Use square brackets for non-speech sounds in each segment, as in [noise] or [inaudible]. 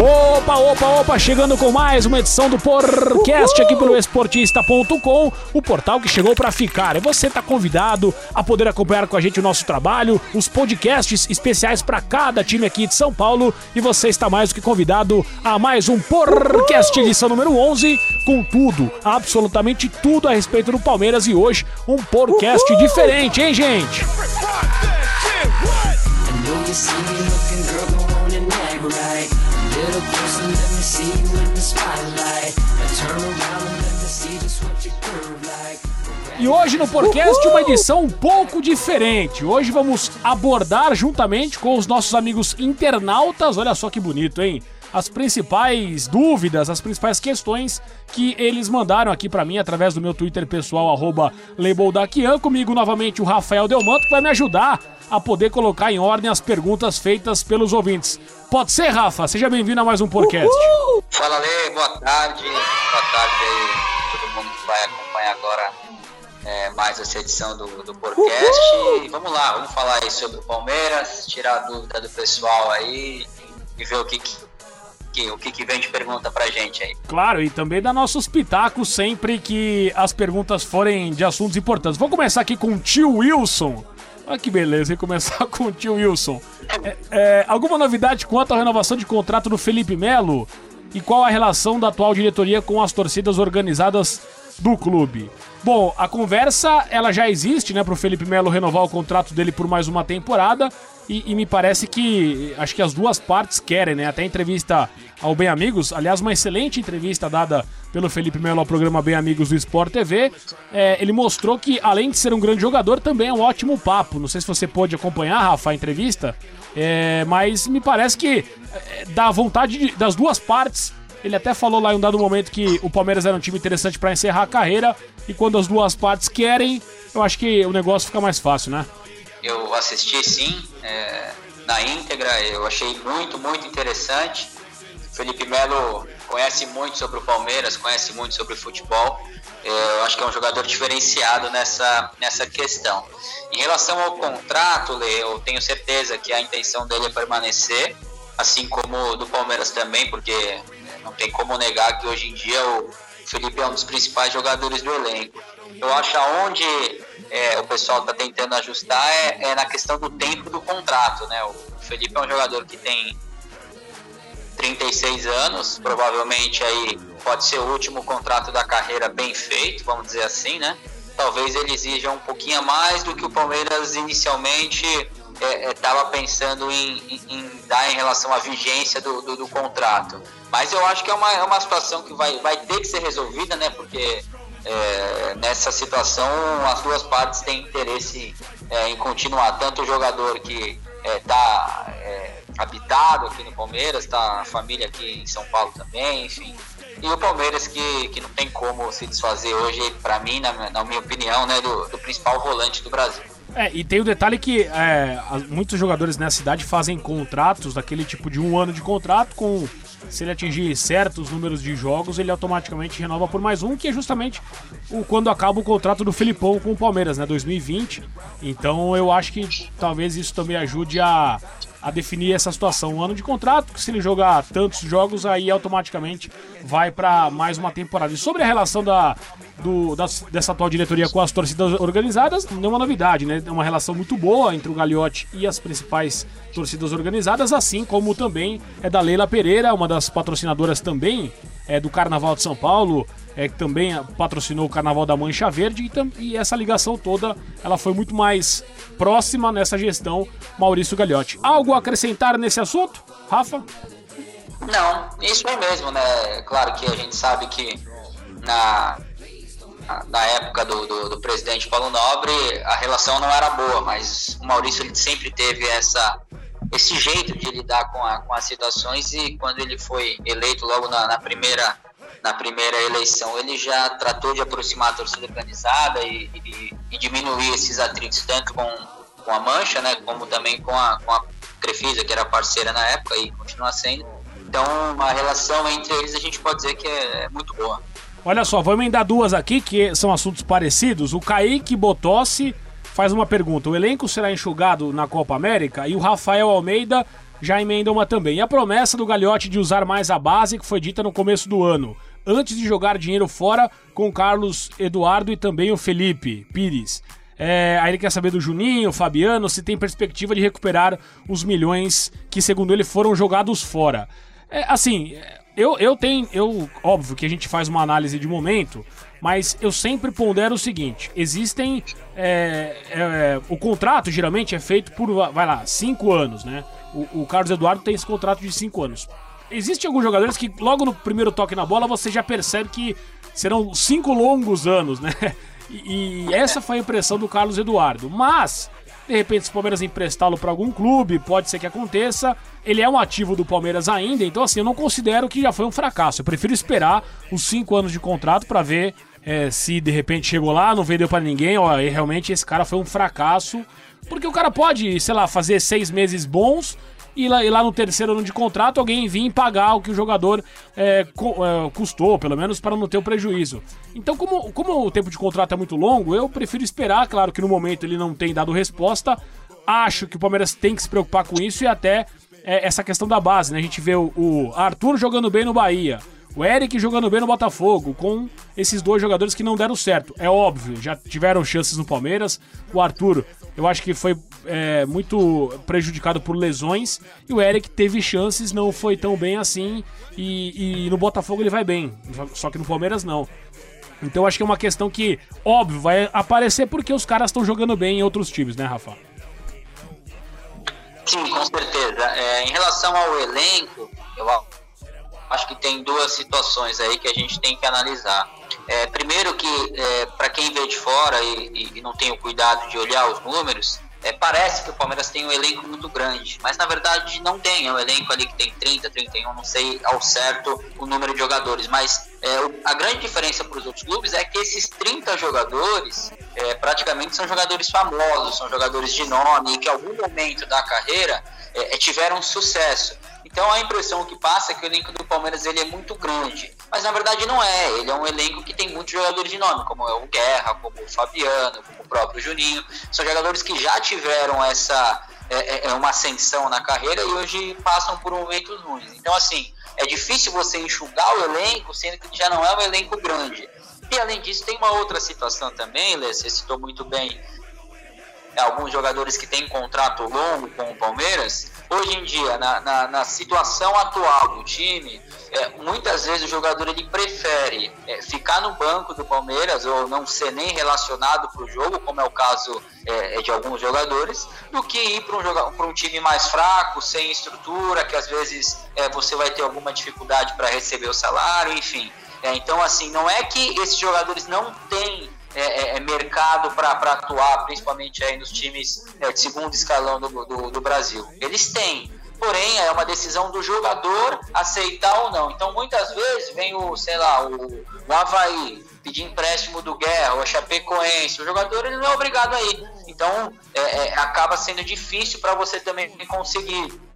Opa, opa, opa, chegando com mais uma edição do Porcast aqui pelo esportista.com, o portal que chegou para ficar. E você tá convidado a poder acompanhar com a gente o nosso trabalho, os podcasts especiais para cada time aqui de São Paulo, e você está mais do que convidado a mais um Porcast edição número 11, com tudo, absolutamente tudo a respeito do Palmeiras. E hoje um Porcast diferente, hein, gente? E hoje no podcast uma edição um pouco diferente. Hoje vamos abordar juntamente com os nossos amigos internautas, olha só que bonito, hein? As principais dúvidas, as principais questões que eles mandaram aqui para mim através do meu Twitter pessoal, arroba Comigo novamente o Rafael Delmanto, que vai me ajudar a poder colocar em ordem as perguntas feitas pelos ouvintes. Pode ser, Rafa? Seja bem-vindo a mais um podcast. Uhul! Fala, Lê, boa tarde. Boa tarde aí, todo mundo que vai acompanhar agora é, mais essa edição do, do podcast. E vamos lá, vamos falar aí sobre o Palmeiras, tirar a dúvida do pessoal aí e ver o que, que, o que, que vem de pergunta pra gente aí. Claro, e também dar nossos pitacos sempre que as perguntas forem de assuntos importantes. Vou começar aqui com o tio Wilson. Olha que beleza, e começar [laughs] com o tio Wilson. É, é, alguma novidade quanto à renovação de contrato do Felipe Melo? E qual a relação da atual diretoria com as torcidas organizadas do clube? Bom, a conversa ela já existe, né, para o Felipe Melo renovar o contrato dele por mais uma temporada. E, e, me parece que acho que as duas partes querem, né? Até a entrevista ao Bem Amigos, aliás, uma excelente entrevista dada pelo Felipe Melo ao programa Bem Amigos do Sport TV. É, ele mostrou que, além de ser um grande jogador, também é um ótimo papo. Não sei se você pôde acompanhar, Rafa, a entrevista, é, mas me parece que é, dá vontade de, das duas partes. Ele até falou lá em um dado momento que o Palmeiras era um time interessante para encerrar a carreira. E quando as duas partes querem, eu acho que o negócio fica mais fácil, né? Eu assisti sim, é, na íntegra, eu achei muito, muito interessante. Felipe Melo conhece muito sobre o Palmeiras, conhece muito sobre o futebol. É, eu acho que é um jogador diferenciado nessa, nessa questão. Em relação ao contrato, Lê, eu tenho certeza que a intenção dele é permanecer, assim como do Palmeiras também, porque não tem como negar que hoje em dia o Felipe é um dos principais jogadores do elenco. Eu acho aonde é, o pessoal está tentando ajustar é, é, na questão do tempo do contrato, né? O Felipe é um jogador que tem 36 anos, provavelmente aí pode ser o último contrato da carreira bem feito, vamos dizer assim, né? Talvez ele exija um pouquinho mais do que o Palmeiras inicialmente estava é, é pensando em, em, em, dar em relação à vigência do, do, do, contrato. Mas eu acho que é uma, é uma situação que vai, vai ter que ser resolvida, né? Porque é, nessa situação as duas partes têm interesse é, em continuar. Tanto o jogador que está é, habitado aqui no Palmeiras, está a família aqui em São Paulo também, enfim. E o Palmeiras que, que não tem como se desfazer hoje, para mim, na, na, minha opinião, né, do, do principal volante do Brasil. É, e tem o detalhe que é, muitos jogadores nessa cidade fazem contratos daquele tipo de um ano de contrato com se ele atingir certos números de jogos, ele automaticamente renova por mais um, que é justamente o, quando acaba o contrato do Filipão com o Palmeiras, né? 2020. Então eu acho que talvez isso também ajude a, a definir essa situação. Um ano de contrato, que se ele jogar tantos jogos, aí automaticamente vai para mais uma temporada. E sobre a relação da, do, das, dessa atual diretoria com as torcidas organizadas, não é uma novidade, né? É uma relação muito boa entre o Gagliotti e as principais torcidas organizadas, assim como também é da Leila Pereira, uma das patrocinadoras também é do Carnaval de São Paulo, é, que também patrocinou o Carnaval da Mancha Verde e, e, essa ligação toda ela foi muito mais próxima nessa gestão Maurício Gagliotti. Algo a acrescentar nesse assunto, Rafa? Não, isso é mesmo, né? Claro que a gente sabe que na, na época do, do, do, presidente Paulo Nobre a relação não era boa, mas o Maurício ele sempre teve essa esse jeito de lidar com, a, com as situações e quando ele foi eleito logo na, na primeira na primeira eleição, ele já tratou de aproximar a torcida organizada e, e, e diminuir esses atritos tanto com, com a Mancha, né, como também com a, com a Crefisa, que era parceira na época e continua sendo. Então, a relação entre eles a gente pode dizer que é muito boa. Olha só, vou emendar duas aqui que são assuntos parecidos. O Kaique Botossi faz uma pergunta: o elenco será enxugado na Copa América? E o Rafael Almeida já emenda uma também. E a promessa do Gagliotti de usar mais a base, que foi dita no começo do ano, antes de jogar dinheiro fora com Carlos Eduardo e também o Felipe Pires. É, aí ele quer saber do Juninho, Fabiano, se tem perspectiva de recuperar os milhões que, segundo ele, foram jogados fora. É, assim, eu, eu tenho. Eu, óbvio que a gente faz uma análise de momento, mas eu sempre pondero o seguinte: existem. É, é, o contrato geralmente é feito por, vai lá, cinco anos, né? O, o Carlos Eduardo tem esse contrato de cinco anos. Existem alguns jogadores que logo no primeiro toque na bola você já percebe que serão cinco longos anos, né? [laughs] E, e essa foi a impressão do Carlos Eduardo. Mas, de repente, se o Palmeiras emprestá-lo para algum clube, pode ser que aconteça. Ele é um ativo do Palmeiras ainda, então assim, eu não considero que já foi um fracasso. Eu prefiro esperar os cinco anos de contrato para ver é, se de repente chegou lá, não vendeu para ninguém, ó, e realmente esse cara foi um fracasso. Porque o cara pode, sei lá, fazer seis meses bons e lá, e lá no terceiro ano de contrato alguém vir pagar o que o jogador é, é, custou, pelo menos para não ter o prejuízo. Então, como, como o tempo de contrato é muito longo, eu prefiro esperar, claro que no momento ele não tem dado resposta. Acho que o Palmeiras tem que se preocupar com isso e até é, essa questão da base, né? A gente vê o, o Arthur jogando bem no Bahia. O Eric jogando bem no Botafogo, com esses dois jogadores que não deram certo. É óbvio, já tiveram chances no Palmeiras. O Arthur, eu acho que foi é, muito prejudicado por lesões. E o Eric teve chances, não foi tão bem assim. E, e no Botafogo ele vai bem, só que no Palmeiras não. Então acho que é uma questão que, óbvio, vai aparecer porque os caras estão jogando bem em outros times, né, Rafa? Sim, com certeza. É, em relação ao elenco, eu acho que tem duas situações aí que a gente tem que analisar. É, primeiro que, é, para quem vê de fora e, e, não tem o cuidado de olhar os números, é, parece que o Palmeiras tem um elenco muito grande, mas na verdade não tem. É um elenco ali que tem 30, 31, não sei ao certo o número de jogadores, mas é, a grande diferença para os outros clubes é que esses 30 jogadores é, praticamente são jogadores famosos, são jogadores de nome e que em algum momento da carreira é, tiveram sucesso. Então a impressão que passa é que o elenco do Palmeiras ele é muito grande, mas na verdade não é. Ele é um elenco que tem muitos jogadores de nome, como é o Guerra, como o Fabiano, como o próprio Juninho. São jogadores que já tiveram essa é, é, é uma ascensão na carreira e hoje passam por momentos ruins. Então assim é difícil você enxugar o elenco, sendo que já não é um elenco grande. E além disso tem uma outra situação também, Lê, você citou muito bem alguns jogadores que têm contrato longo com o Palmeiras, hoje em dia, na, na, na situação atual do time, é, muitas vezes o jogador ele prefere é, ficar no banco do Palmeiras ou não ser nem relacionado para o jogo, como é o caso é, é, de alguns jogadores, do que ir para um, um time mais fraco, sem estrutura, que às vezes é, você vai ter alguma dificuldade para receber o salário, enfim. É, então, assim, não é que esses jogadores não têm é, é, é, mercado para atuar, principalmente aí nos times é, de segundo escalão do, do, do, Brasil. Eles têm, porém é uma decisão do jogador aceitar ou não. Então muitas vezes vem o, sei lá, o, o Havaí pedir empréstimo do Guerra, o Chapecoense, o jogador ele não é obrigado a ir. Então é, é, acaba sendo difícil para você também conseguir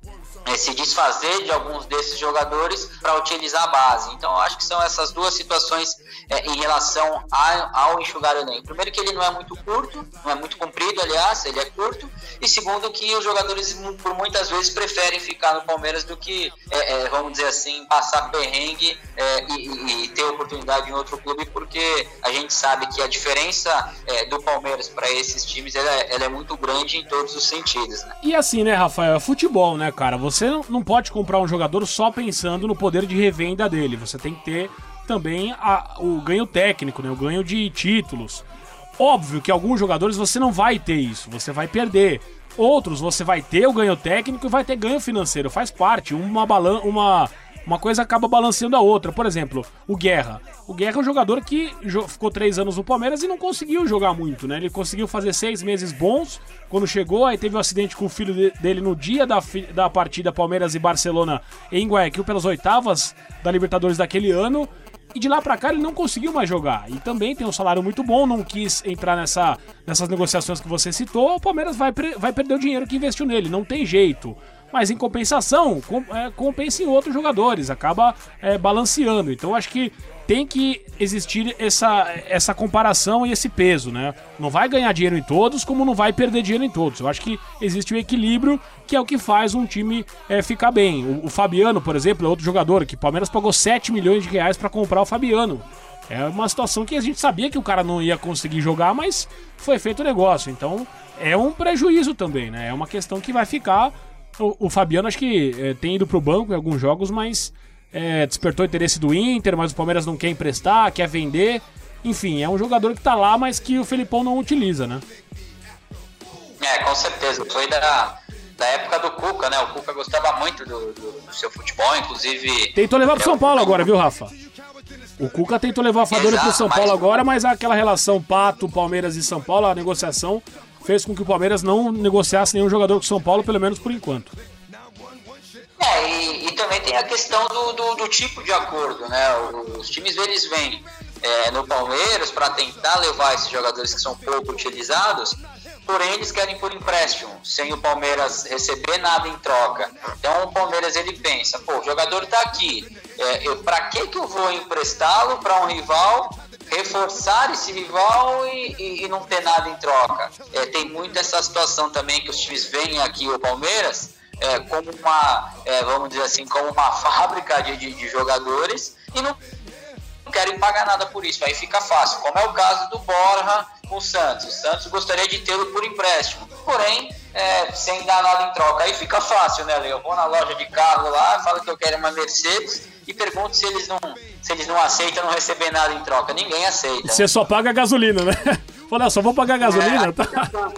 é, se desfazer de alguns desses jogadores para utilizar a base. Então, acho que são essas duas situações é, em relação a, ao enxugar o elenco. Primeiro, que ele não é muito curto, não é muito comprido, aliás, ele é curto. E segundo, que os jogadores, por muitas vezes, preferem ficar no Palmeiras do que, é, é vamos dizer assim, passar perrengue é, e, e, ter oportunidade em outro clube, porque a gente sabe que a diferença é, do Palmeiras para esses times ela, ela, é muito grande em todos os sentidos. Né? E assim, né, Rafael? Futebol, né, cara? Você você não pode comprar um jogador só pensando no poder de revenda dele. Você tem que ter também a, o ganho técnico, né? o ganho de títulos. Óbvio que alguns jogadores você não vai ter isso, você vai perder. Outros você vai ter o ganho técnico e vai ter ganho financeiro, faz parte. Uma, balan uma uma coisa acaba balanceando a outra. Por exemplo, o Guerra. O Guerra é um jogador que ficou três anos no Palmeiras e não conseguiu jogar muito, né? Ele conseguiu fazer seis meses bons quando chegou, aí teve um acidente com o filho dele no dia da, da partida Palmeiras e Barcelona em Guayaquil pelas oitavas da Libertadores daquele ano. E de lá para cá ele não conseguiu mais jogar. E também tem um salário muito bom, não quis entrar nessa, nessas negociações que você citou. O Palmeiras vai, vai perder o dinheiro que investiu nele, não tem jeito. Mas em compensação, com, é, compensa em outros jogadores, acaba é, balanceando. Então acho que tem que existir essa, essa comparação e esse peso, né? Não vai ganhar dinheiro em todos, como não vai perder dinheiro em todos. Eu acho que existe um equilíbrio que é o que faz um time é, ficar bem. O, o, Fabiano, por exemplo, é outro jogador que o Palmeiras pagou 7 milhões de reais para comprar o Fabiano. É uma situação que a gente sabia que o cara não ia conseguir jogar, mas foi feito o negócio. Então é um prejuízo também, né? É uma questão que vai ficar. O, o Fabiano acho que é, tem ido pro banco em alguns jogos, mas é, despertou interesse do Inter, mas o Palmeiras não quer emprestar, quer vender. Enfim, é um jogador que tá lá, mas que o Felipão não utiliza, né? É, com certeza. Foi da, da época do Cuca, né? O Cuca gostava muito do, do, do seu futebol, inclusive. Tentou levar pro São Paulo agora, viu, Rafa? O Cuca tentou levar a Fadora pro São Paulo mas... agora, mas aquela relação Pato, Palmeiras e São Paulo, a negociação fez com que o Palmeiras não negociasse nenhum jogador com o São Paulo, pelo menos por enquanto. É, e, e também tem a questão do, do, do, tipo de acordo, né? Os times eles vêm é, no Palmeiras para tentar levar esses jogadores que são pouco utilizados, porém eles querem por empréstimo, sem o Palmeiras receber nada em troca. Então o Palmeiras ele pensa, pô, o jogador está aqui, é, para que que eu vou emprestá-lo para um rival reforçar esse rival e, e, e, não ter nada em troca. É, tem muito essa situação também que os times vêm aqui o Palmeiras é, como uma, é, vamos dizer assim, como uma [laughs] fábrica de, de, de jogadores e não querem pagar nada por isso. Aí fica fácil, como é o caso do Borja com o Santos. O Santos gostaria de tê-lo por empréstimo, porém, é, sem dar nada em troca. Aí fica fácil, né, Leo? Eu vou na loja de carro lá, falo que eu quero uma Mercedes e pergunto se eles não, se eles não aceitam não receber nada em troca. Ninguém aceita. Você só paga a gasolina, né? [laughs] Fala, só vou pagar a gasolina? É, tá? [laughs]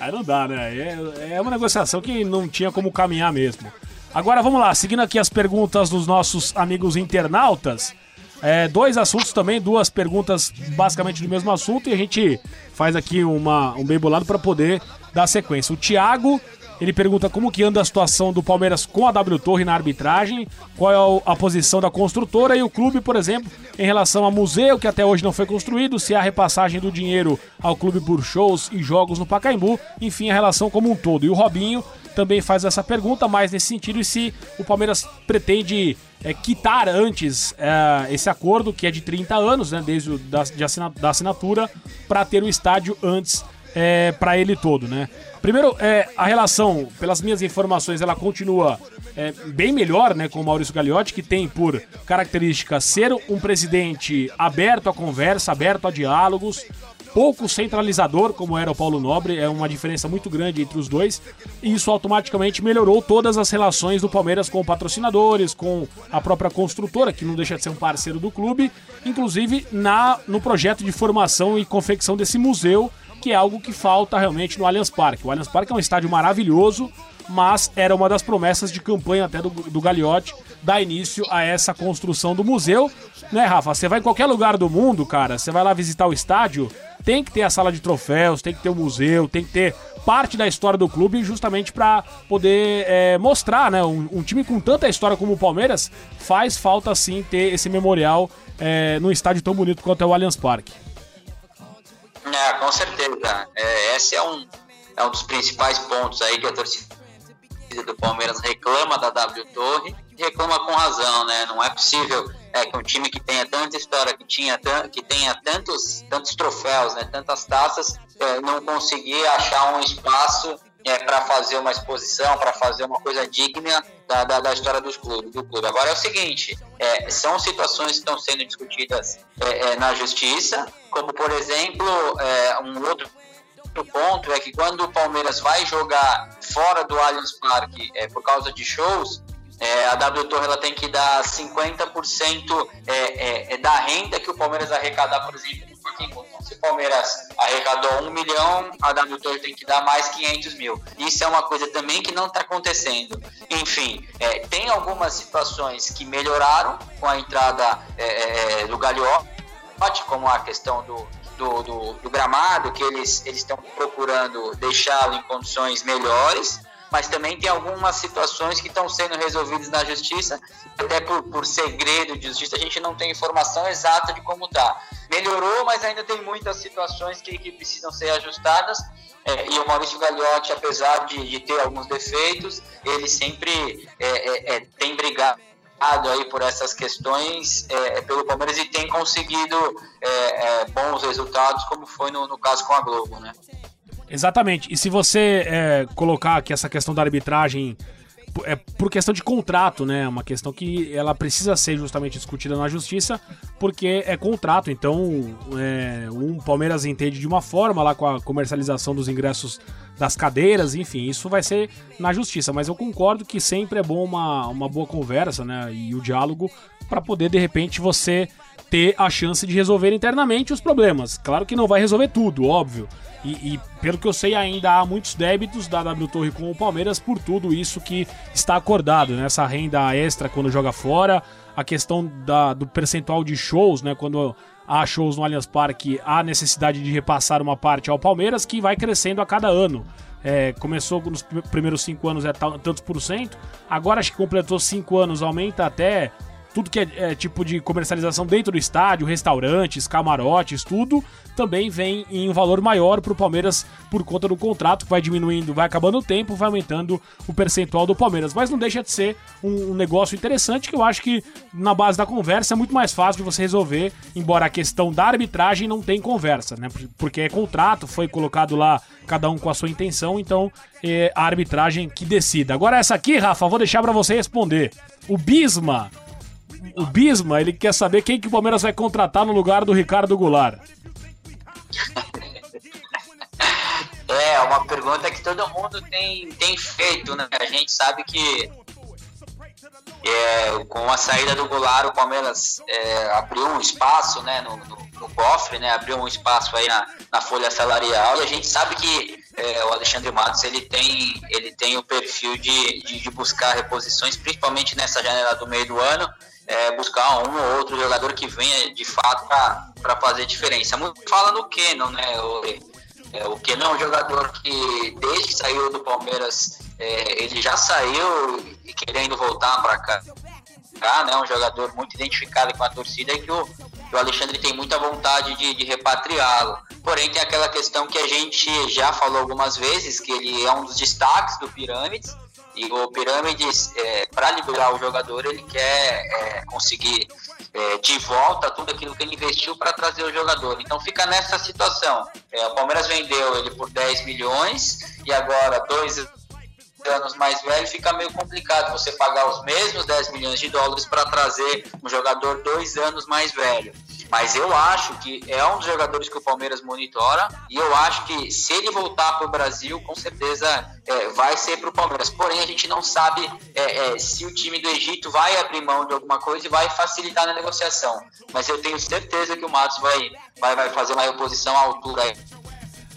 Aí não dá, né? É, é uma negociação que não tinha como caminhar mesmo. Agora vamos lá, seguindo aqui as perguntas dos nossos amigos internautas. É, dois assuntos também, duas perguntas basicamente do mesmo assunto, e a gente faz aqui uma, um bem bolado para poder dar sequência. O Thiago ele pergunta como que anda a situação do Palmeiras com a W Torre na arbitragem, qual é a posição da construtora e o clube, por exemplo, em relação ao museu que até hoje não foi construído, se há repassagem do dinheiro ao clube por shows e jogos no Pacaembu, enfim, a relação como um todo. E o Robinho também faz essa pergunta, mais nesse sentido, e se o Palmeiras pretende é, quitar antes é, esse acordo, que é de 30 anos, né, desde o, da, de da assinatura, para ter o estádio antes é, para ele todo, né? Primeiro, é, a relação, pelas minhas informações, ela continua é, bem melhor né, com o Maurício Gagliotti, que tem por característica ser um presidente aberto à conversa, aberto a diálogos, pouco centralizador, como era o Paulo Nobre, é uma diferença muito grande entre os dois, e isso automaticamente melhorou todas as relações do Palmeiras com patrocinadores, com a própria construtora, que não deixa de ser um parceiro do clube, inclusive na no projeto de formação e confecção desse museu que é algo que falta realmente no Allianz Parque. O Allianz Parque é um estádio maravilhoso, mas era uma das promessas de campanha até do, do Gagliotti dar início a essa construção do museu. Né, Rafa? Você vai em qualquer lugar do mundo, cara, você vai lá visitar o estádio, tem que ter a sala de troféus, tem que ter o museu, tem que ter parte da história do clube justamente para poder é, mostrar, né? Um, um, time com tanta história como o Palmeiras faz falta sim ter esse memorial é, num estádio tão bonito quanto é o Allianz Parque. É, com certeza. É, esse é um, é um dos principais pontos aí que a torcida do Palmeiras reclama da W Torre reclama com razão, né? Não é possível é, que um time que tenha tanta história, que, tinha, que tenha tantos, tantos troféus, né, tantas taças, é, não conseguir achar um espaço é, para fazer uma exposição, para fazer uma coisa digna da, da, da, história dos clubes, do clube. Agora é o seguinte, é, são situações que estão sendo discutidas é, é na justiça, como por exemplo, é, um outro ponto é que quando o Palmeiras vai jogar fora do Allianz Parque é, por causa de shows, é, a W Torre ela tem que dar 50% é, é, é, da renda que o Palmeiras arrecadar, por exemplo, Palmeiras arrecadou um milhão, a W Torre tem que dar mais 500 mil. Isso é uma coisa também que não está acontecendo. Enfim, é, tem algumas situações que melhoraram com a entrada é, é do Gagliotti, como a questão do, do, do, do gramado, que eles estão procurando deixá-lo em condições melhores mas também tem algumas situações que estão sendo resolvidas na justiça, até por, por segredo de justiça, a gente não tem informação exata de como está. Melhorou, mas ainda tem muitas situações que, que precisam ser ajustadas, É, e o Maurício Gagliotti, apesar de, de, ter alguns defeitos, ele sempre é, é, é tem brigado aí por essas questões é, pelo Palmeiras e tem conseguido bons resultados, como foi no, no, caso com a Globo, né? Exatamente. E se você colocar aqui essa questão da arbitragem é por questão de contrato, né? Uma questão que ela precisa ser justamente discutida na justiça, porque é contrato. Então, é, um Palmeiras entende de uma forma lá com a comercialização dos ingressos das cadeiras, enfim, isso vai ser na justiça. Mas eu concordo que sempre é bom uma, uma boa conversa, né? E o diálogo para poder de repente você ter a chance de resolver internamente os problemas. Claro que não vai resolver tudo, óbvio. E, e, pelo que eu sei, ainda há muitos débitos da W Torre com o Palmeiras por tudo isso que está acordado, né? Essa renda extra quando joga fora, a questão da, do percentual de shows, né? Quando há shows no Allianz Parque, há necessidade de repassar uma parte ao Palmeiras, que vai crescendo a cada ano. É, começou nos primeiros cinco anos é tantos por cento, agora acho que completou cinco anos, aumenta até tudo que é, é, tipo de comercialização dentro do estádio, restaurantes, camarotes, tudo, também vem em um valor maior para o Palmeiras por conta do contrato, que vai diminuindo, vai acabando o tempo, vai aumentando o percentual do Palmeiras. Mas não deixa de ser um, um negócio interessante que eu acho que na base da conversa é muito mais fácil de você resolver, embora a questão da arbitragem não tem conversa, né? Porque é contrato, foi colocado lá cada um com a sua intenção, então é a arbitragem que decida. Agora essa aqui, Rafa, vou deixar para você responder. O Bisma o Bisma, ele quer saber quem que o Palmeiras vai contratar no lugar do Ricardo Goulart. [laughs] É, uma pergunta que todo mundo tem, tem feito, né? A gente sabe que é, com a saída do Goulart, o Palmeiras é, abriu um espaço né, no, no, no, cofre, né, abriu um espaço aí na, na folha salarial e a gente sabe que é, o Alexandre Matos ele tem, ele tem o perfil de, de, de buscar reposições, principalmente nessa janela do meio do ano é, buscar um ou outro jogador que venha de fato para fazer diferença. Muito fala no Kenon, né? O, é, o é um jogador que desde que saiu do Palmeiras é, ele já saiu e querendo voltar para cá. cá né? Um jogador muito identificado com a torcida e que o, o Alexandre tem muita vontade de, de repatriá-lo. Porém, tem aquela questão que a gente já falou algumas vezes, que ele é um dos destaques do Pirâmides, e o Pirâmides, é, para liberar o jogador, ele quer é, conseguir é, de volta tudo aquilo que ele investiu para trazer o jogador. Então fica nessa situação. É, o Palmeiras vendeu ele por 10 milhões e agora, dois anos mais velho, fica meio complicado você pagar os mesmos 10 milhões de dólares para trazer um jogador dois anos mais velho. Mas eu acho que é um dos jogadores que o Palmeiras monitora e eu acho que se ele voltar para o Brasil, com certeza é, vai ser para o Palmeiras. Porém, a gente não sabe é, é, se o time do Egito vai abrir mão de alguma coisa e vai facilitar na negociação. Mas eu tenho certeza que o Matos vai, vai, vai fazer uma reposição à altura aí.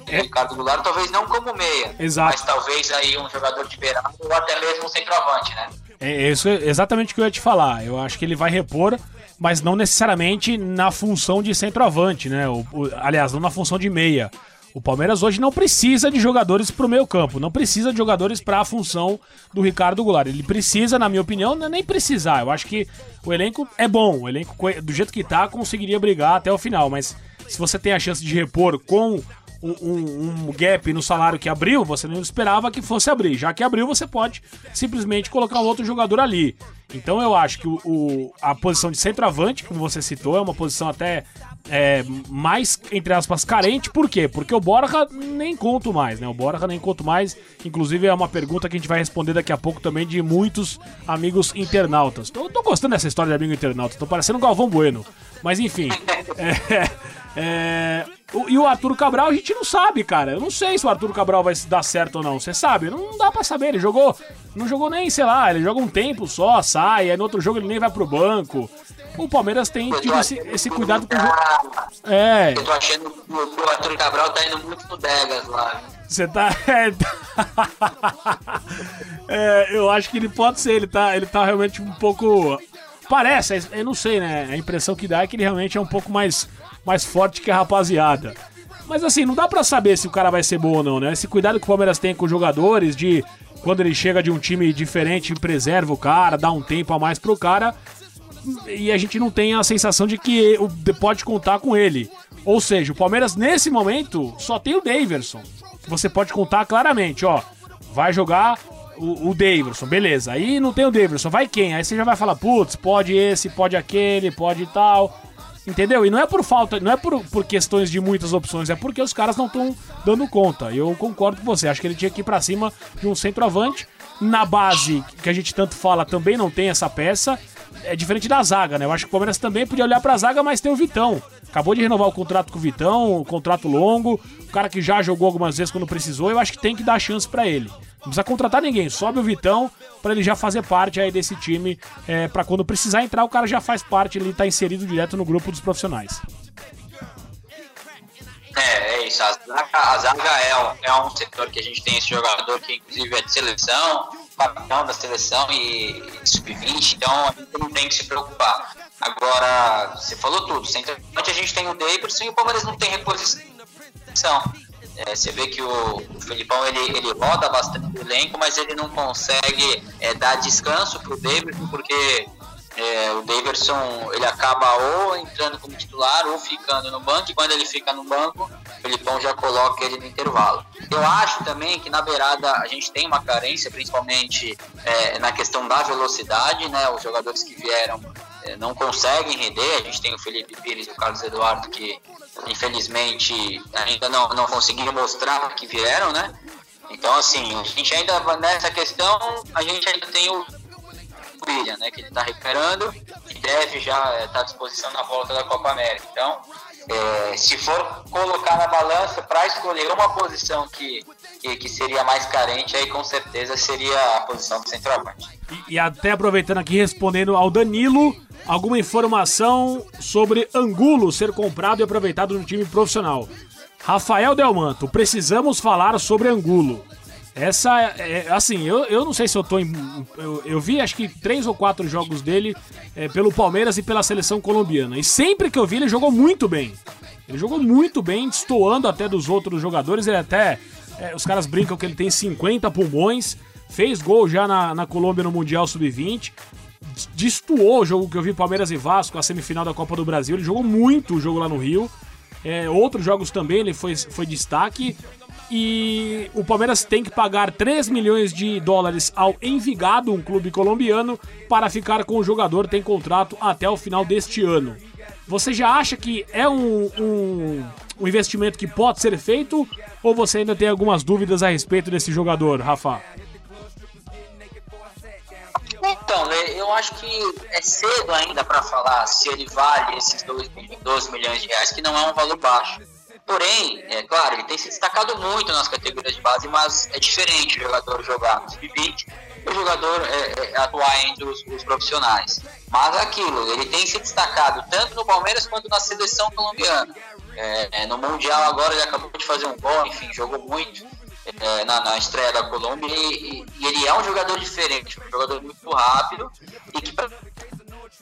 É. Ricardo Goulart, talvez não como meia, Exato. mas talvez aí um jogador de beirada ou até mesmo um centroavante, né? É isso é exatamente o que eu ia te falar. Eu acho que ele vai repor mas não necessariamente na função de centroavante, né? O, o, aliás, não na função de meia. O Palmeiras hoje não precisa de jogadores para o meio campo, não precisa de jogadores para a função do Ricardo Goulart. Ele precisa, na minha opinião, não é nem precisar. Eu acho que o elenco é bom, o elenco do jeito que está conseguiria brigar até o final, mas se você tem a chance de repor com um, um, gap no salário que abriu, você não esperava que fosse abrir. Já que abriu, você pode simplesmente colocar um outro jogador ali. Então eu acho que o, o a posição de centroavante, como você citou, é uma posição até é, mais, entre aspas, carente. Por quê? Porque o Borja nem conto mais, né? O Borja nem conto mais. Inclusive é uma pergunta que a gente vai responder daqui a pouco também de muitos amigos internautas. Tô, tô gostando dessa história de amigo internauta, tô parecendo um Galvão Bueno. Mas enfim. É, é, e o Arthur Cabral a gente não sabe, cara. Eu não sei se o Arthur Cabral vai dar certo ou não. Você sabe? Não dá para saber. Ele jogou. Não jogou nem, sei lá, ele joga um tempo só, sai, aí no outro jogo ele nem vai pro banco. O Palmeiras tem tido esse, esse cuidado com o É. Eu tô achando que o Arthur Cabral tá indo muito no Degas lá. Você [laughs] tá. É, eu acho que ele pode ser, ele tá, ele tá realmente um pouco. Parece, eu não sei, né? A impressão que dá é que ele realmente é um pouco mais mais forte que a rapaziada. Mas assim, não dá para saber se o cara vai ser bom ou não, né? Esse cuidado que o Palmeiras tem com os jogadores, de quando ele chega de um time diferente, preserva o cara, dá um tempo a mais pro cara. E a gente não tem a sensação de que pode contar com ele. Ou seja, o Palmeiras nesse momento só tem o Daverson. você pode contar claramente, ó, vai jogar o, o Davidson, beleza. Aí não tem o Davidson, vai quem? Aí você já vai falar, putz, pode esse, pode aquele, pode tal. Entendeu? E não é por falta, não é por, por questões de muitas opções, é porque os caras não estão dando conta. Eu concordo com você, acho que ele tinha que ir pra cima de um centroavante. Na base, que a gente tanto fala, também não tem essa peça. É diferente da zaga, né? Eu acho que o Palmeiras também podia olhar pra zaga, mas tem o Vitão. Acabou de renovar o contrato com o Vitão, um contrato longo, o cara que já jogou algumas vezes quando precisou, eu acho que tem que dar chance para ele. Não precisa contratar ninguém, sobe o Vitão para ele já fazer parte aí desse time, é, para quando precisar entrar o cara já faz parte, ele tá inserido direto no grupo dos profissionais. É, é isso. A zaga, a zaga é, é um setor que a gente tem esse jogador que inclusive é de seleção, capitão da seleção e sub-20, então a gente não tem que se preocupar. Agora, você falou tudo. Centralmente a gente tem o Davidson e o Palmeiras não tem reposição. É, você vê que o, o Felipão ele, ele roda bastante o elenco, mas ele não consegue é, dar descanso para o Davidson, porque é, o Davidson ele acaba ou entrando como titular ou ficando no banco, e quando ele fica no banco, o Felipão já coloca ele no intervalo. Eu acho também que na beirada a gente tem uma carência, principalmente é, na questão da velocidade, né? Os jogadores que vieram é, não conseguem render. A gente tem o Felipe Pires e o Carlos Eduardo que infelizmente ainda não, não conseguiram mostrar que vieram, né? Então, assim, a gente ainda, nessa questão, a gente ainda tem o Né? Que ele está recuperando e deve já estar tá à disposição na volta da Copa América. Então, é, se for colocar na balança para escolher uma posição que, que, que, seria mais carente, aí com certeza seria a posição do centroavante. E, e até aproveitando aqui, respondendo ao Danilo, alguma informação sobre Angulo ser comprado e aproveitado no time profissional. Rafael Delmanto, precisamos falar sobre Angulo. Essa é, assim, eu, eu não sei se eu tô em. Eu, eu vi acho que três ou quatro jogos dele é, pelo Palmeiras e pela seleção colombiana. E sempre que eu vi, ele jogou muito bem. Ele jogou muito bem, destoando até dos outros jogadores. Ele até. É, os caras brincam que ele tem 50 pulmões. Fez gol já na, na Colômbia no Mundial Sub-20 destoou o jogo que eu vi Palmeiras e Vasco, a semifinal da Copa do Brasil. Ele jogou muito o jogo lá no Rio. É, outros jogos também ele foi, foi destaque. E o Palmeiras tem que pagar 3 milhões de dólares ao Envigado, um clube colombiano, para ficar com o jogador. Tem contrato até o final deste ano. Você já acha que é um, um, um investimento que pode ser feito? Ou você ainda tem algumas dúvidas a respeito desse jogador, Rafa? Então, né, eu acho que é cedo ainda para falar se ele vale esses 12 milhões de reais, que não é um valor baixo. Porém, é claro, ele tem se destacado muito nas categorias de base, mas é diferente o jogador jogar no sub-20 e o jogador é, é, atuar entre os, os, profissionais. Mas aquilo, ele tem se destacado tanto no Palmeiras quanto na seleção colombiana. É, no Mundial agora ele acabou de fazer um gol, enfim, jogou muito é, na, na, estreia da Colômbia e, e, ele é um jogador diferente, um jogador muito rápido e que para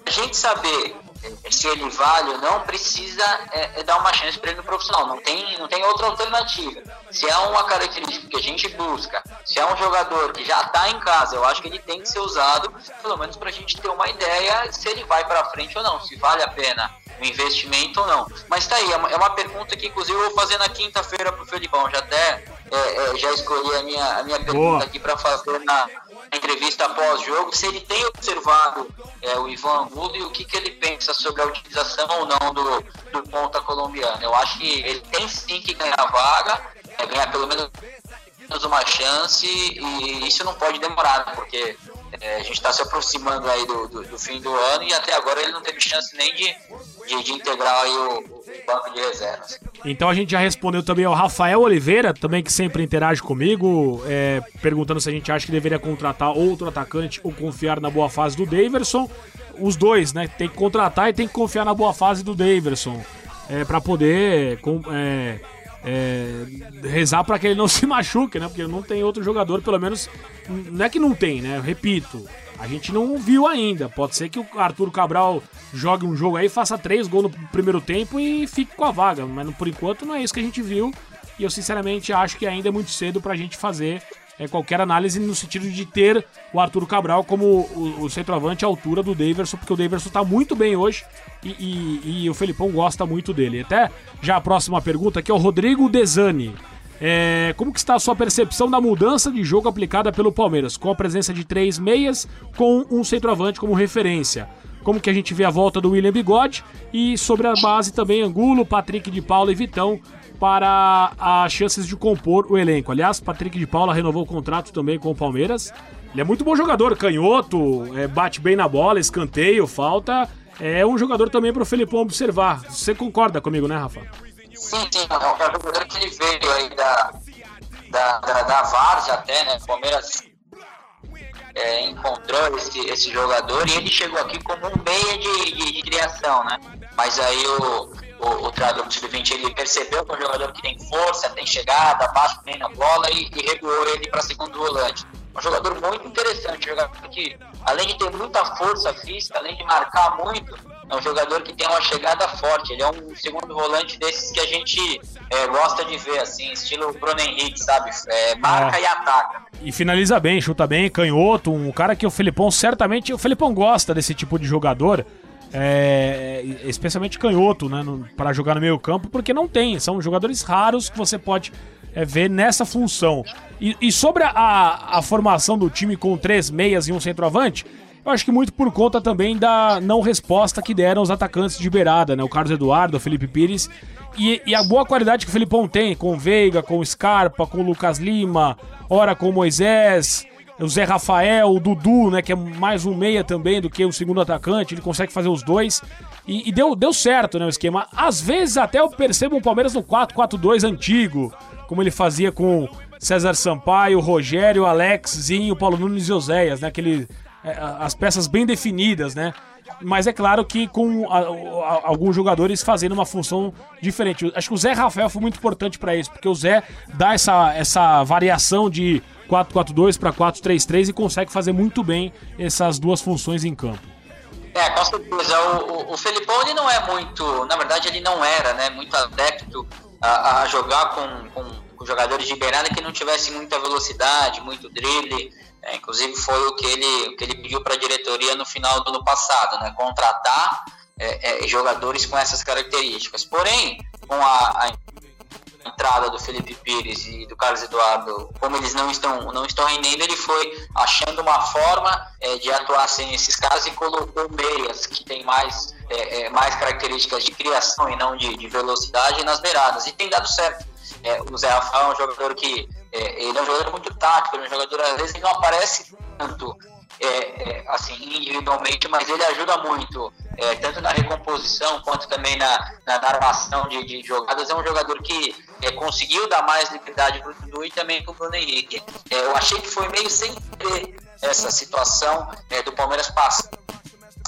a gente saber é, se ele vale ou não, precisa é, é dar uma chance para ele no profissional. Não tem, não tem outra alternativa. Se é uma característica que a gente busca, se é um jogador que já está em casa, eu acho que ele tem que ser usado, pelo menos para a gente ter uma ideia se ele vai para frente ou não, se vale a pena o investimento ou não. Mas tá aí, é uma, é uma pergunta que inclusive eu vou fazer na quinta-feira pro Felipão. Já até já escolhi a minha, a minha pergunta Boa. aqui para fazer na entrevista pós-jogo, se ele tem observado é, o Ivan Angulo e o que, que ele pensa sobre a utilização ou não do, do ponta colombiano. Eu acho que ele tem sim que ganhar a vaga, é, ganhar pelo menos uma chance e isso não pode demorar, porque é, a gente está se aproximando aí do, do, do, fim do ano e até agora ele não teve chance nem de, de, de integrar o, o, banco de reservas. Então a gente já respondeu também ao Rafael Oliveira, também que sempre interage comigo, é, perguntando se a gente acha que deveria contratar outro atacante ou confiar na boa fase do Daverson. Os dois, né? Tem que contratar e tem que confiar na boa fase do Daverson. É, para poder com, é, é, rezar para que ele não [laughs] se machuque, né? Porque não tem outro jogador, pelo menos. Não é que não tem, né? Eu repito. A gente não viu ainda. Pode ser que o Arthur Cabral jogue um jogo aí, faça três gols no primeiro tempo e fique com a vaga. Mas por enquanto não é isso que a gente viu. E eu sinceramente acho que ainda é muito cedo pra gente fazer é, qualquer análise no sentido de ter o Arthur Cabral como o, o centroavante à altura do Daverson, porque o Daverson está muito bem hoje e, e, e, o Felipão gosta muito dele. Até já a próxima pergunta aqui é o Rodrigo Desani. É, como que está a sua percepção da mudança de jogo aplicada pelo Palmeiras, com a presença de três meias, com um centroavante como referência? Como que a gente vê a volta do William Bigode e sobre a base também Angulo, Patrick de Paula e Vitão para as chances de compor o elenco. Aliás, Patrick de Paula renovou o contrato também com o Palmeiras. Ele é muito bom jogador, canhoto, é, bate bem na bola, escanteio, falta. É um jogador também para o Felipão observar. Você concorda comigo, né, Rafa? Sim, sim, é um jogador que ele veio aí da, da, da, da até, né? O Palmeiras é, encontrou esse, esse jogador e ele chegou aqui como um meia de, de, de criação, né? Mas aí o, o, o treinador sub-20 ele percebeu que é um jogador que tem força, tem chegada, bate bem na bola e, e regulou ele para segundo volante. Um jogador muito interessante, um jogador que, além de ter muita força física, além de marcar muito, é um jogador que tem uma chegada forte. Ele é um segundo volante desses que a gente é, gosta de ver, assim, estilo Bruno Henrique, sabe? É, marca é. e ataca. E finaliza bem, chuta bem, canhoto, um cara que o Felipão certamente. O Felipão gosta desse tipo de jogador. É, especialmente canhoto, né, para jogar no meio campo, porque não tem, são jogadores raros que você pode é, ver nessa função. E, e sobre a, a, formação do time com três meias e um centroavante, eu acho que muito por conta também da não resposta que deram os atacantes de beirada, né? O Carlos Eduardo, o Felipe Pires. E, e, a boa qualidade que o Felipão tem, com Veiga, com Scarpa, com Lucas Lima, ora com Moisés, o Zé Rafael, o Dudu, né? Que é mais um meia também do que o segundo atacante, ele consegue fazer os dois. E, e deu, deu certo, né? O esquema. Às vezes até eu percebo o Palmeiras no 4-4-2 antigo, como ele fazia com César Sampaio, Rogério, Alexzinho, Paulo Nunes e Oséias, né? Aquele é, as peças bem definidas, né? Mas é claro que com a, a, alguns jogadores fazendo uma função diferente. Acho que o Zé Rafael foi muito importante para isso, porque o Zé dá essa, essa variação de 4-4-2 para 4-3-3 e consegue fazer muito bem essas duas funções em campo. É, com certeza. O, o, o Felipão ele não é muito, na verdade ele não era, né, muito adepto a, a jogar com, com, com, jogadores de beirada que não tivessem muita velocidade, muito drible. É, inclusive foi o que ele, o que ele pediu para a diretoria no final do ano passado, né? Contratar é, é, jogadores com essas características. Porém, com a, a, entrada do Felipe Pires e do Carlos Eduardo, como eles não estão, não estão rendendo, ele foi achando uma forma é, de atuar sem esses casos e colocou meias que tem mais, é, é, mais características de criação e não de, de velocidade nas beiradas. E tem dado certo. É, o Zé Rafael é um jogador que é, ele é um jogador muito tático, ele é um jogador, às vezes, que não aparece tanto é, é, assim, individualmente, mas ele ajuda muito, é, tanto na recomposição quanto também na, na armação de, de, jogadas. É um jogador que é, conseguiu dar mais liberdade para o Dudu e também para o Bruno Henrique. É, eu achei que foi meio sem ter essa situação é, do Palmeiras passar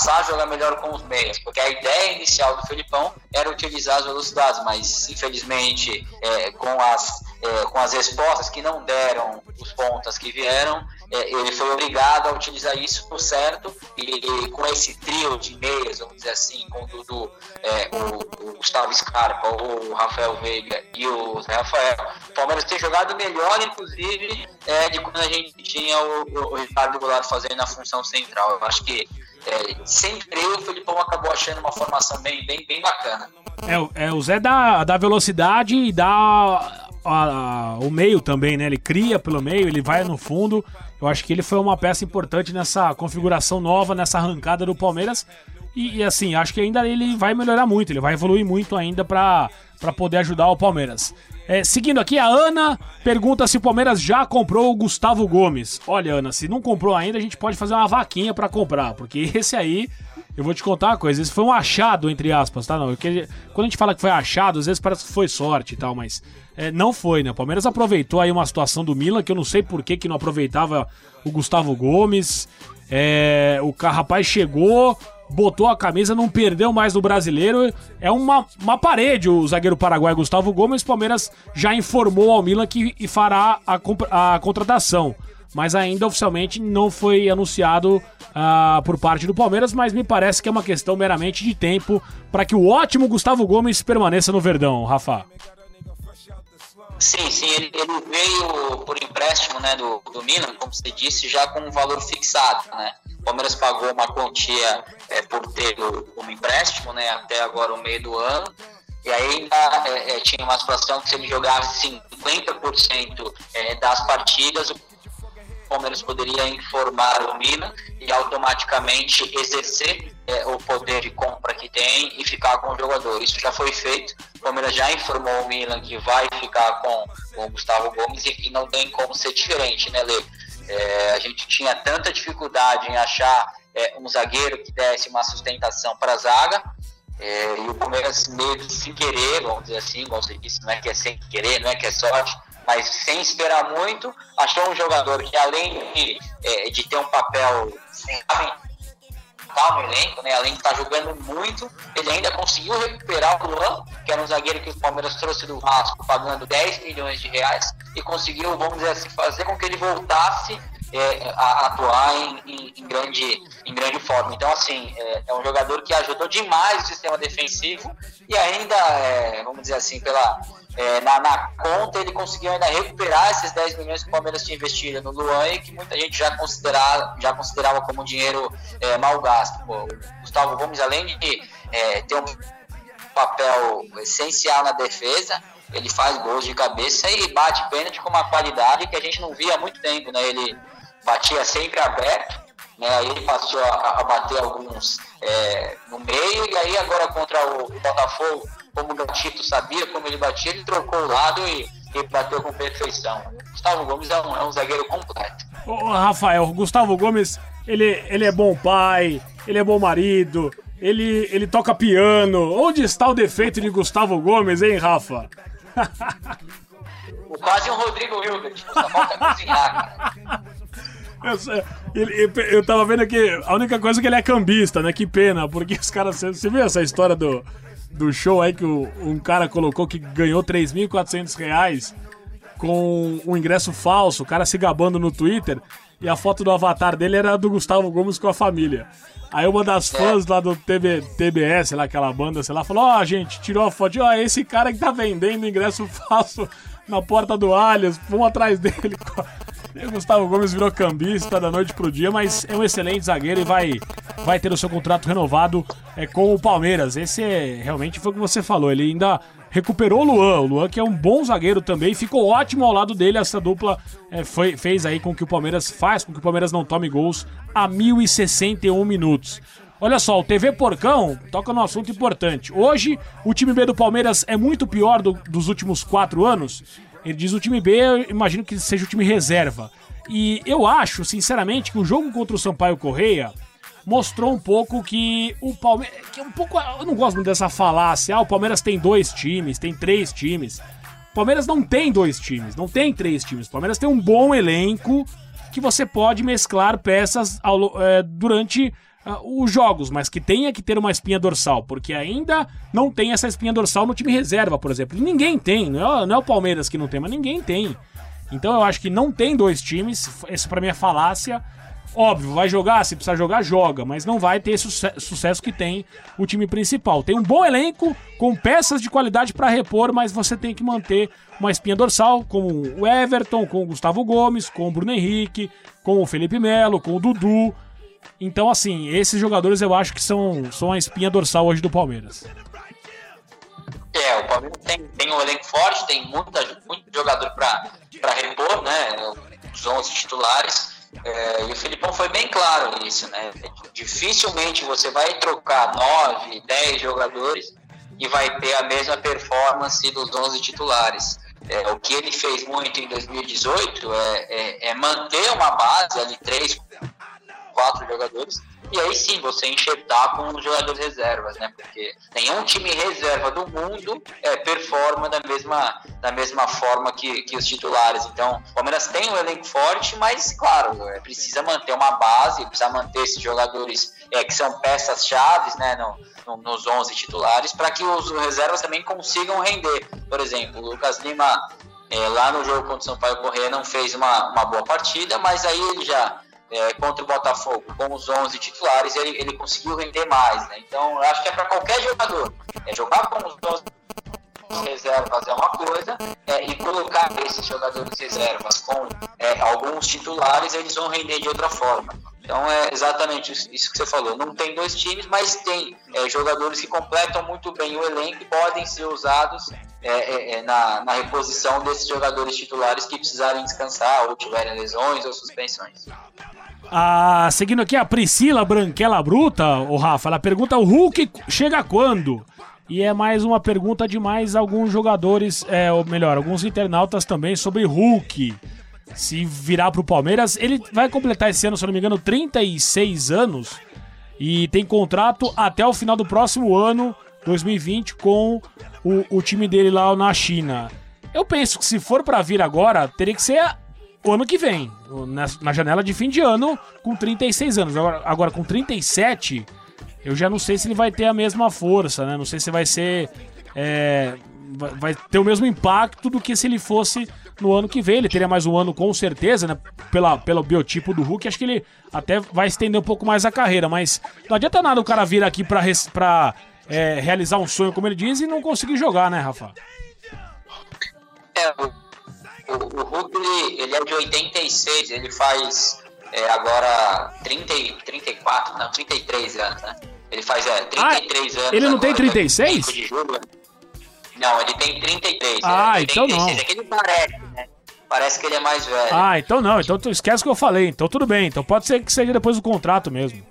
a jogar melhor com os meias, porque a ideia inicial do Felipão era utilizar as velocidades, mas infelizmente é, com, as, é, com as respostas que não deram os pontas que vieram, ele foi obrigado a utilizar isso por certo e, com esse trio de meias, vamos dizer assim, com o Dudu, é, o, o, Gustavo Scarpa, o Rafael Veiga e o Zé Rafael, o Palmeiras tem jogado melhor, inclusive, é, de quando a gente tinha o, o, Ricardo Goulart fazendo na função central. Eu acho que é, sem querer, o Felipão acabou achando uma formação bem, bem, bem bacana. É, é o Zé dá, dá velocidade e dá a, a, o meio também, né? Ele cria pelo meio, ele vai no fundo. Eu acho que ele foi uma peça importante nessa configuração nova, nessa arrancada do Palmeiras. E, e assim, acho que ainda ele vai melhorar muito, ele vai evoluir muito ainda para poder ajudar o Palmeiras. É, seguindo aqui, a Ana pergunta se o Palmeiras já comprou o Gustavo Gomes. Olha, Ana, se não comprou ainda, a gente pode fazer uma vaquinha para comprar, porque [laughs] esse aí, eu vou te contar uma coisa, esse foi um achado, entre aspas, tá? Não, quando a gente fala que foi achado, às vezes parece que foi sorte e tal, mas é, não foi, né? O Palmeiras aproveitou aí uma situação do Milan, que eu não sei por que, que não aproveitava o Gustavo Gomes. É, o rapaz chegou, botou a camisa, não perdeu mais no brasileiro. É uma, uma parede o zagueiro paraguai Gustavo Gomes. Palmeiras já informou ao Milan que fará a, a contratação. Mas ainda oficialmente não foi anunciado uh, por parte do Palmeiras, mas me parece que é uma questão meramente de tempo para que o ótimo Gustavo Gomes permaneça no Verdão, Rafa. Sim, sim, ele, ele, veio por empréstimo né, do, do Milan, como você disse, já com um valor fixado. Né? O Palmeiras pagou uma quantia é, por ter como empréstimo né, até agora o meio do ano. E aí ainda é, é, tinha uma situação que se ele jogasse 50% é, das partidas, o Palmeiras poderia informar o Milan e automaticamente exercer é, o poder de compra que tem e ficar com o jogador. Isso já foi feito. O Palmeiras já informou o Milan que vai ficar com, com o Gustavo Gomes e, e, não tem como ser diferente, né, Lê? É, a gente tinha tanta dificuldade em achar é, um zagueiro que desse uma sustentação para a zaga. É, e o Palmeiras meio que sem querer, vamos dizer assim, como você disse, não é que é sem querer, não é que é sorte, mas sem esperar muito, achou um jogador que além de, é, de ter um papel fundamental no elenco, né, além de estar jogando muito, ele ainda conseguiu recuperar o Luan, que era um zagueiro que o Palmeiras trouxe do Vasco, pagando 10 milhões de reais, e conseguiu, vamos dizer assim, fazer com que ele voltasse é, a atuar em, em, em, grande, em grande forma. Então, assim, é, é, um jogador que ajudou demais o sistema defensivo e ainda, é, vamos dizer assim, pela, é, na, na, conta ele conseguiu ainda recuperar esses 10 milhões que o Palmeiras tinha investido no Luan e que muita gente já considerava, já considerava como dinheiro é, mal gasto. Pô, o Gustavo Gomes, além de é, ter um papel essencial na defesa, ele faz gols de cabeça e bate pênalti com uma qualidade que a gente não via há muito tempo, né? Ele batia sempre aberto, né? Aí ele passou a, a bater alguns é, no meio e aí agora contra o Botafogo, como o Gatito sabia como ele batia, ele trocou o lado e, e bateu com perfeição. Gustavo Gomes é um, é um zagueiro completo. Ô, Rafael, o Gustavo Gomes, ele, ele é bom pai, ele é bom marido, ele, ele toca piano. Onde está o defeito de Gustavo Gomes, hein, Rafa? [laughs] Quase um Rodrigo Hilbert, só falta cozinhar, cara. Eu, eu tava vendo aqui, a única coisa é que ele é cambista, né? Que pena, porque os caras. Você viu essa história do, do show aí que o, um cara colocou que ganhou 3.400 reais com um ingresso falso, o cara se gabando no Twitter, e a foto do avatar dele era do Gustavo Gomes com a família. Aí uma das fãs lá do TB, TBS, lá, aquela banda, sei lá, falou: Ó, oh, gente, tirou a foto, ó, oh, esse cara que tá vendendo ingresso [laughs] falso na porta do Allianz, vamos atrás dele. O Gustavo Gomes virou cambista da noite pro dia, mas é um excelente zagueiro e vai, vai ter o seu contrato renovado é, com o Palmeiras. Esse é, realmente foi o que você falou. Ele ainda recuperou o Luan. O Luan, que é um bom zagueiro também, ficou ótimo ao lado dele. Essa dupla é, foi, fez aí com que o Palmeiras faz, com que o Palmeiras não tome gols a 1061 minutos. Olha só, o TV Porcão toca num assunto importante. Hoje, o time B do Palmeiras é muito pior do, dos últimos quatro anos. Ele diz o time B, eu imagino que seja o time reserva. E eu acho, sinceramente, que o jogo contra o Sampaio Correia mostrou um pouco que o Palmeiras. Que é um pouco. Eu não gosto muito dessa falácia. Ah, o Palmeiras tem dois times, tem três times. O Palmeiras não tem dois times, não tem três times. O Palmeiras tem um bom elenco que você pode mesclar peças ao, é, durante uh, os jogos, mas que tenha que ter uma espinha dorsal, porque ainda não tem essa espinha dorsal no time reserva, por exemplo. ninguém tem, não é, não é o Palmeiras que não tem, mas ninguém tem. Então eu acho que não tem dois times, esse para mim é falácia. Óbvio, vai jogar, se precisar jogar, joga, mas não vai ter esse sucesso que tem o time principal. Tem um bom elenco, com peças de qualidade para repor, mas você tem que manter uma espinha dorsal, com o Everton, com o Gustavo Gomes, com o Bruno Henrique, com o Felipe Melo, com o Dudu. Então, assim, esses jogadores eu acho que são, são a espinha dorsal hoje do Palmeiras. É, o Palmeiras tem, tem um elenco forte, tem muita, muito jogador para repor, né? Os 11 titulares. É, e o Filipão foi bem claro nisso, né? Dificilmente você vai trocar 9, 10 jogadores e vai ter a mesma performance dos 11 titulares. É, o que ele fez muito em 2018 é, é, é manter uma base ali, 3, quatro jogadores, e aí sim você enxertar com os jogadores reservas, né? Porque nenhum time reserva do mundo é, performa da mesma, da mesma forma que, que os titulares. Então, o Palmeiras tem um elenco forte, mas, claro, é, precisa manter uma base, precisa manter esses jogadores é, que são peças-chave né, no, no, nos 11 titulares, para que os reservas também consigam render. Por exemplo, o Lucas Lima, é, lá no jogo contra o São Paulo Correia, não fez uma, uma boa partida, mas aí ele já é, contra o Botafogo com os 11 titulares, ele, ele conseguiu render mais. Né? Então, acho que é para qualquer jogador. É jogar com os 11 reservas é uma coisa, é, e colocar esses jogadores reservas com é, alguns titulares, eles vão render de outra forma. Então é exatamente isso que você falou. Não tem dois times, mas tem é, jogadores que completam muito bem o elenco e podem ser usados é, é, é, na, na, reposição desses jogadores titulares que precisarem descansar ou tiverem lesões ou suspensões. Ah, seguindo aqui a Priscila Branquela Bruta, o Rafa, ela pergunta: o Hulk chega quando? E é mais uma pergunta de mais alguns jogadores, é, ou melhor, alguns internautas também sobre Hulk se virar pro Palmeiras. Ele vai completar esse ano, se eu não me engano, 36 anos e tem contrato até o final do próximo ano, 2020, com o, o time dele lá na China. Eu penso que se for para vir agora, teria que ser o ano que vem, na, na, janela de fim de ano, com 36 anos. Agora, agora, com 37, eu já não sei se ele vai ter a mesma força, né? Não sei se vai ser. É, vai ter o mesmo impacto do que se ele fosse no ano que vem. Ele teria mais um ano com certeza, né? Pela, pelo biotipo do Hulk, acho que ele até vai estender um pouco mais a carreira. Mas não adianta nada o cara vir aqui pra, pra é, realizar um sonho, como ele diz, e não conseguir jogar, né, Rafa? É, o, o, o Hulk ele, ele, é de 86, ele faz é, agora 30, 34, não, 33 anos, né? Ele faz é, 33 ah, anos. Ele não tem 36? De julho, não, ele tem 33. Ah, né? então 36. não. É que ele parece, né? Parece que ele é mais velho. Ah, então não. Então tu esquece o que eu falei. Então tudo bem. Então pode ser que seja depois do contrato mesmo.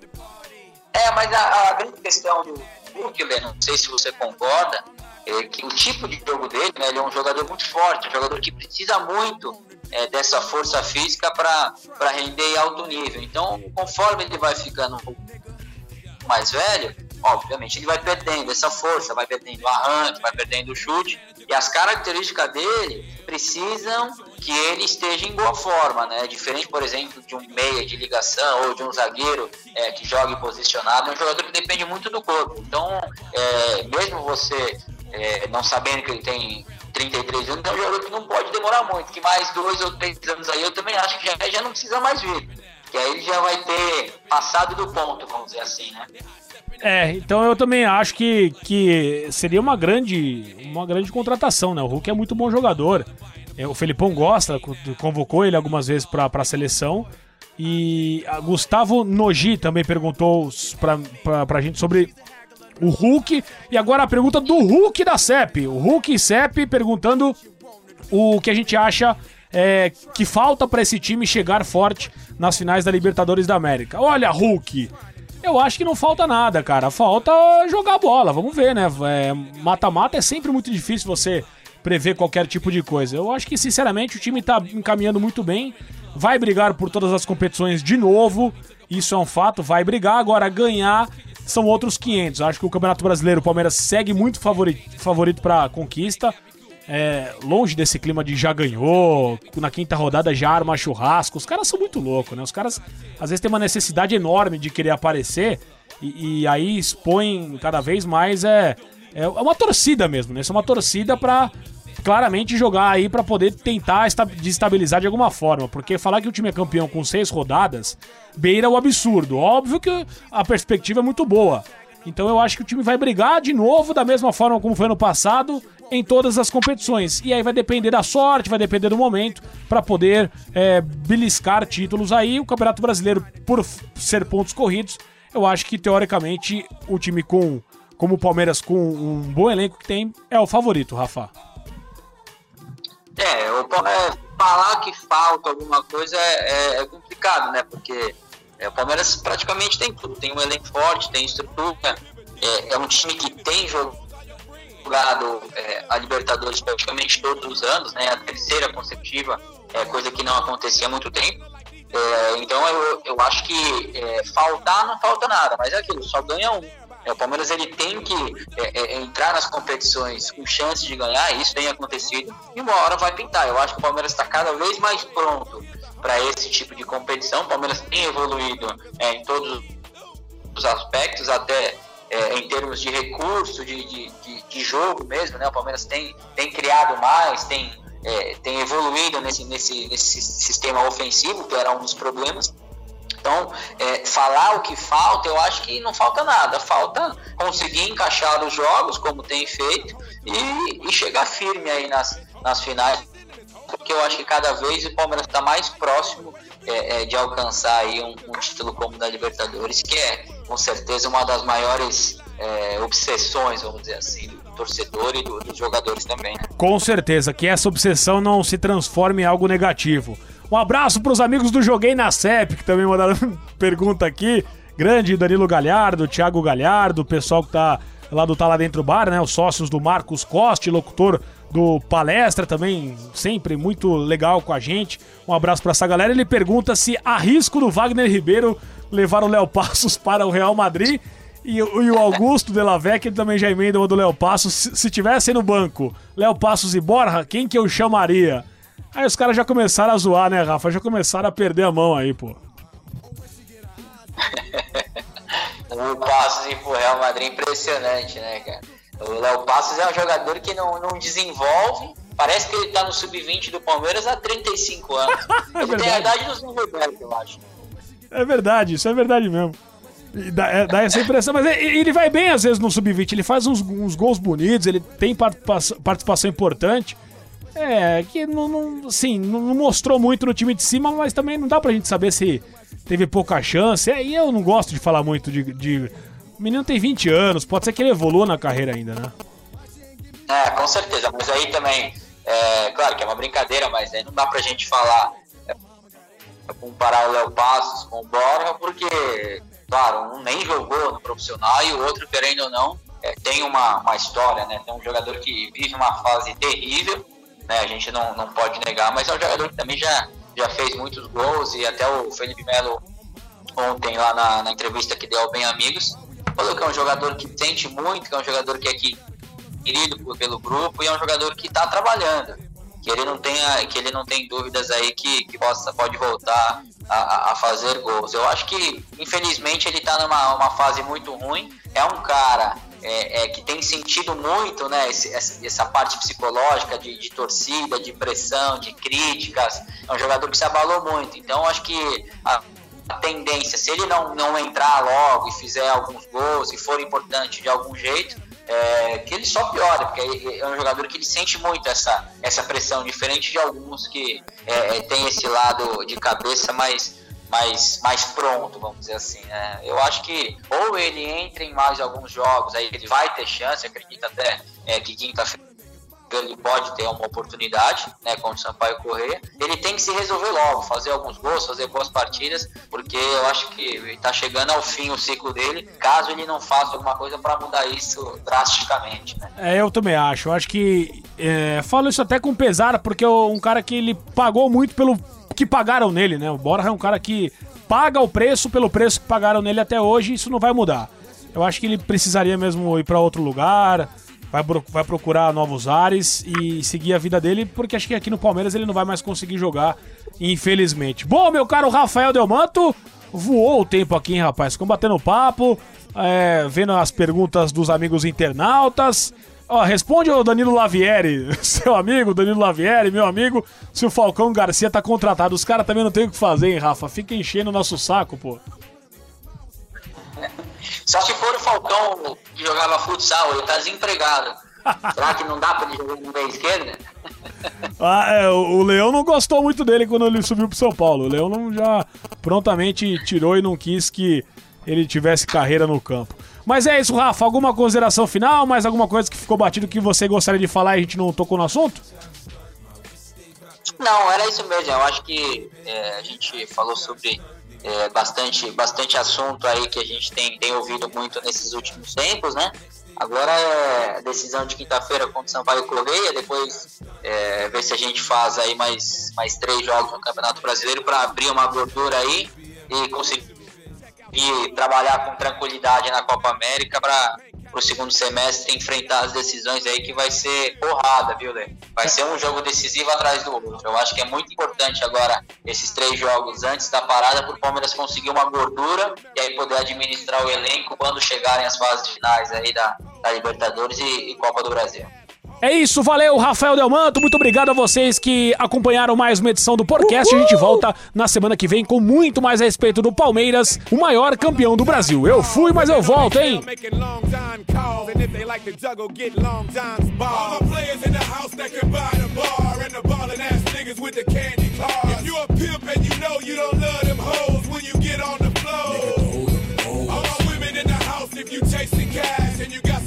É, mas a, a grande questão do Bukler, não sei se você concorda, é que o tipo de jogo dele, né, ele é um jogador muito forte, um jogador que precisa muito é, dessa força física para render em alto nível. Então, conforme ele vai ficando mais velho, obviamente ele vai perdendo essa força, vai perdendo o arranque, vai perdendo o chute, e as características dele precisam que ele esteja em boa forma, né? Diferente, por exemplo, de um meia de ligação ou de um zagueiro é, que joga posicionado, é um jogador que depende muito do corpo. Então, é, mesmo você é, não sabendo que ele tem 33 anos, é um jogador que não pode demorar muito, que mais dois ou três anos aí eu também acho que já, já não precisa mais vir. Que aí já vai ter passado do ponto, vamos dizer assim, né? É, então eu também acho que, que seria uma grande, uma grande contratação, né? O Hulk é muito bom jogador. É, o Felipão gosta, convocou ele algumas vezes para a seleção. E Gustavo Nogi também perguntou pra, pra gente sobre o Hulk. E agora a pergunta do Hulk da CEP. O Hulk e CEP perguntando o que a gente acha é, que falta para esse time chegar forte nas finais da Libertadores da América. Olha, Hulk, eu acho que não falta nada, cara. Falta jogar bola. Vamos ver, né? É, mata-mata é, é sempre muito difícil você prever qualquer tipo de coisa. Eu acho que, sinceramente, o time tá encaminhando muito bem. Vai brigar por todas as competições de novo. Isso é um fato. Vai brigar. Agora, ganhar são outros 500. Acho que o Campeonato Brasileiro, o Palmeiras segue muito favorito, favorito para conquista é, longe desse clima de já ganhou, na quinta rodada já arma churrasco. Os caras são muito loucos, né? Os caras às vezes têm uma necessidade enorme de querer aparecer e, e aí expõem cada vez mais. É, é uma torcida mesmo, né? Isso é uma torcida pra claramente jogar aí para poder tentar desestabilizar de alguma forma. Porque falar que o time é campeão com seis rodadas beira o absurdo. Óbvio que a perspectiva é muito boa. Então eu acho que o time vai brigar de novo da mesma forma como foi no passado em todas as competições. E aí vai depender da sorte, vai depender do momento para poder é, beliscar títulos aí. O Campeonato Brasileiro, por ser pontos corridos, eu acho que teoricamente o time com como o Palmeiras com um bom elenco que tem é o favorito, Rafa. É, o, é falar que falta alguma coisa é, é, é complicado, né? Porque é, o Palmeiras praticamente tem tudo, tem um elenco forte, tem estrutura, é, é um time que tem jogo jogado é, a Libertadores praticamente todos os anos, né? A terceira consecutiva, é coisa que não acontecia há muito tempo. É, então eu, eu acho que é, faltar não falta nada, mas é aquilo, só ganha um. É, o Palmeiras ele tem que é, entrar nas competições com chance de ganhar, isso tem acontecido, e uma hora vai pintar. Eu acho que o Palmeiras está cada vez mais pronto para esse tipo de competição. O Palmeiras tem evoluído em todos os aspectos, até é, em termos de recurso, de, de, de, de, jogo mesmo, né? O Palmeiras tem, tem criado mais, tem, é, tem evoluído nesse, nesse, nesse sistema ofensivo, que era um dos problemas. Então, é, falar o que falta, eu acho que não falta nada. Falta conseguir encaixar os jogos, como tem feito, e, e chegar firme aí nas, nas finais, porque eu acho que cada vez o Palmeiras está mais próximo é, é, de alcançar aí um, um, título como da Libertadores, que é com certeza uma das maiores é, obsessões, vamos dizer assim, do torcedor e do, dos jogadores também. Né? Com certeza, que essa obsessão não se transforme em algo negativo. Um abraço para os amigos do Joguei na CEP, que também mandaram [laughs] pergunta aqui. Grande Danilo Galhardo, Thiago Galhardo, o pessoal que tá lá do Tá Lá Dentro Bar, né? Os sócios do Marcos Coste, locutor do Palestra também, sempre muito legal com a gente. Um abraço para essa galera. Ele pergunta se há risco do Wagner Ribeiro levar o Léo Passos [laughs] para o Real Madrid. E, e o Augusto de la Vecchia também já emenda o do Léo Passos. Se, se tivesse no banco Léo Passos e Borja, quem que eu chamaria? Aí os caras já começaram a zoar, né, Rafa? Já começaram a perder a mão aí, pô. [laughs] o Passos e pro Real Madrid é impressionante, né, cara? O Léo Passos é um jogador que não, não desenvolve. Parece que ele tá no sub-20 do Palmeiras há 35 anos. [laughs] é ele tem a idade dos Roberto, eu acho. É verdade, isso é verdade mesmo. Dá, é, dá, essa impressão, mas ele vai bem às vezes no sub-20, ele faz uns, uns, gols bonitos, ele tem participação importante. É, que não, não, assim, não mostrou muito no time de cima, mas também não dá pra gente saber se teve pouca chance. É, e eu não gosto de falar muito de, de o menino tem 20 anos, pode ser que ele evolua na carreira ainda, né? É, com certeza. Mas aí também, é, claro que é uma brincadeira, mas aí não dá pra gente falar, é, comparar o Léo Passos com o Borja, porque, claro, um nem jogou no profissional e o outro, querendo ou não, é, tem uma, uma história, né? Tem um jogador que vive uma fase terrível, né? A gente não, não pode negar, mas é um jogador que também já, já fez muitos gols e até o Felipe Melo ontem lá na, na entrevista que deu ao Bem Amigos, falou que é um jogador que sente muito, que é um jogador que é querido pelo grupo e é um jogador que está trabalhando. Que ele não tenha, que ele não tem dúvidas aí que, que possa, pode voltar a, a fazer gols. Eu acho que, infelizmente, ele está numa uma fase muito ruim. É um cara é, é, que tem sentido muito né, esse, essa parte psicológica de, de, torcida, de pressão, de críticas. É um jogador que se abalou muito. Então, acho que a, a tendência, se ele não, não entrar logo e fizer alguns gols e for importante de algum jeito, é, que ele só piora, porque é um jogador que ele sente muito essa, essa pressão, diferente de alguns que é, é tem esse lado de cabeça mais, mais, mais pronto, vamos dizer assim. Né? Eu acho que ou ele entra em mais alguns jogos, aí ele vai ter chance, acredito até é, que quinta-feira ele pode ter uma oportunidade, né, com o Sampaio correr. Ele tem que se resolver logo, fazer alguns gols, fazer boas partidas, porque eu acho que está chegando ao fim o ciclo dele, caso ele não faça alguma coisa para mudar isso drasticamente. Né? É, eu também acho. Eu acho que é, falo isso até com pesar, porque é um cara que ele pagou muito pelo que pagaram nele, né? O Borja é um cara que paga o preço pelo preço que pagaram nele até hoje, isso não vai mudar. Eu acho que ele precisaria mesmo ir para outro lugar vai, vai procurar novos ares e seguir a vida dele, porque acho que aqui no Palmeiras ele não vai mais conseguir jogar, infelizmente. Bom, meu caro Rafael Delmanto, voou o tempo aqui, hein, rapaz? Ficamos batendo papo, é, vendo as perguntas dos amigos internautas. Responde o Danilo Lavieri, [laughs] seu amigo, Danilo Lavieri, meu amigo, se o Falcão Garcia tá contratado. Os caras também não tem o que fazer, hein, Rafa? Fica enchendo o nosso saco, pô. Só se for o Falcão que jogava futsal, ele tá desempregado. [laughs] Será que não dá pra ele jogar no meio esquerda? [laughs] ah, é, o, Leão não gostou muito dele quando ele subiu pro São Paulo. O Leão não já prontamente tirou e não quis que ele tivesse carreira no campo. Mas é isso, Rafa. Alguma consideração final? Mais alguma coisa que ficou batido que você gostaria de falar e a gente não tocou no assunto? Não, era isso mesmo. Eu acho que é, a gente falou sobre é, bastante, bastante assunto aí que a gente tem, tem ouvido muito nesses últimos tempos, né? Agora é decisão de quinta-feira contra o Sampaio Correia, depois é, ver se a gente faz aí mais, mais três jogos no Campeonato Brasileiro para abrir uma gordura aí e conseguir trabalhar com tranquilidade na Copa América para pro segundo semestre enfrentar as decisões aí que vai ser porrada, viu, Lê? Vai ser um jogo decisivo atrás do outro. Eu acho que é muito importante agora esses três jogos antes da parada para o Palmeiras conseguir uma gordura e aí poder administrar o elenco quando chegarem as fases finais aí da, da Libertadores e, e Copa do Brasil. É isso, valeu, Rafael Delmanto. Muito obrigado a vocês que acompanharam mais uma edição do podcast. Uhul! A gente volta na semana que vem com muito mais a respeito do Palmeiras, o maior campeão do Brasil. Eu fui, mas eu volto, hein?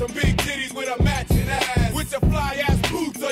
Some big titties with a